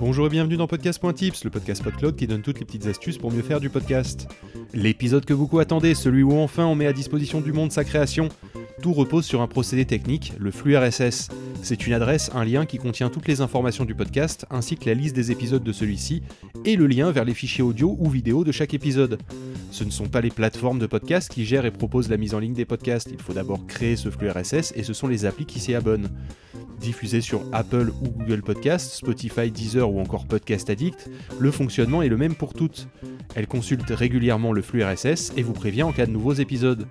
Bonjour et bienvenue dans Podcast.tips, le podcast PodCloud qui donne toutes les petites astuces pour mieux faire du podcast. L'épisode que beaucoup attendez, celui où enfin on met à disposition du monde sa création. Tout repose sur un procédé technique, le flux RSS. C'est une adresse, un lien qui contient toutes les informations du podcast, ainsi que la liste des épisodes de celui-ci, et le lien vers les fichiers audio ou vidéo de chaque épisode. Ce ne sont pas les plateformes de podcast qui gèrent et proposent la mise en ligne des podcasts, il faut d'abord créer ce flux RSS, et ce sont les applis qui s'y abonnent diffusé sur Apple ou Google Podcast, Spotify, Deezer ou encore Podcast Addict, le fonctionnement est le même pour toutes. Elle consulte régulièrement le flux RSS et vous prévient en cas de nouveaux épisodes.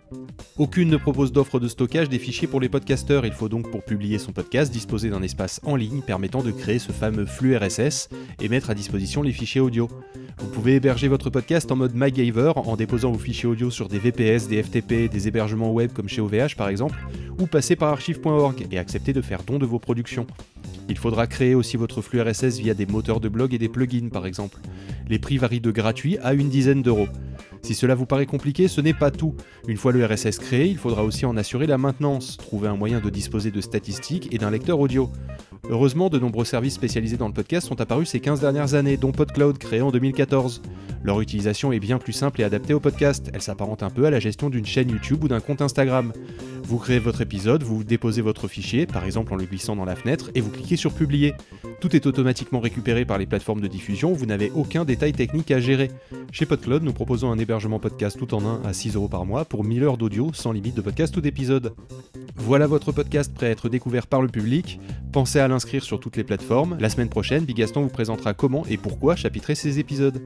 Aucune ne propose d'offre de stockage des fichiers pour les podcasteurs, il faut donc pour publier son podcast disposer d'un espace en ligne permettant de créer ce fameux flux RSS et mettre à disposition les fichiers audio. Vous pouvez héberger votre podcast en mode MacGyver en déposant vos fichiers audio sur des VPS, des FTP, des hébergements web comme chez OVH par exemple, ou passer par archive.org et accepter de faire don de vos productions. Il faudra créer aussi votre flux RSS via des moteurs de blog et des plugins par exemple. Les prix varient de gratuit à une dizaine d'euros. Si cela vous paraît compliqué, ce n'est pas tout. Une fois le RSS créé, il faudra aussi en assurer la maintenance, trouver un moyen de disposer de statistiques et d'un lecteur audio. Heureusement, de nombreux services spécialisés dans le podcast sont apparus ces 15 dernières années, dont PodCloud créé en 2014. Leur utilisation est bien plus simple et adaptée au podcast, elle s'apparente un peu à la gestion d'une chaîne YouTube ou d'un compte Instagram. Vous créez votre épisode, vous déposez votre fichier, par exemple en le glissant dans la fenêtre, et vous cliquez sur Publier. Tout est automatiquement récupéré par les plateformes de diffusion, vous n'avez aucun détail technique à gérer. Chez PodCloud, nous proposons un hébergement podcast tout en un à 6 euros par mois pour 1000 heures d'audio sans limite de podcast ou d'épisode. Voilà votre podcast prêt à être découvert par le public. Pensez à l'inscrire sur toutes les plateformes. La semaine prochaine, Bigaston vous présentera comment et pourquoi chapitrer ces épisodes.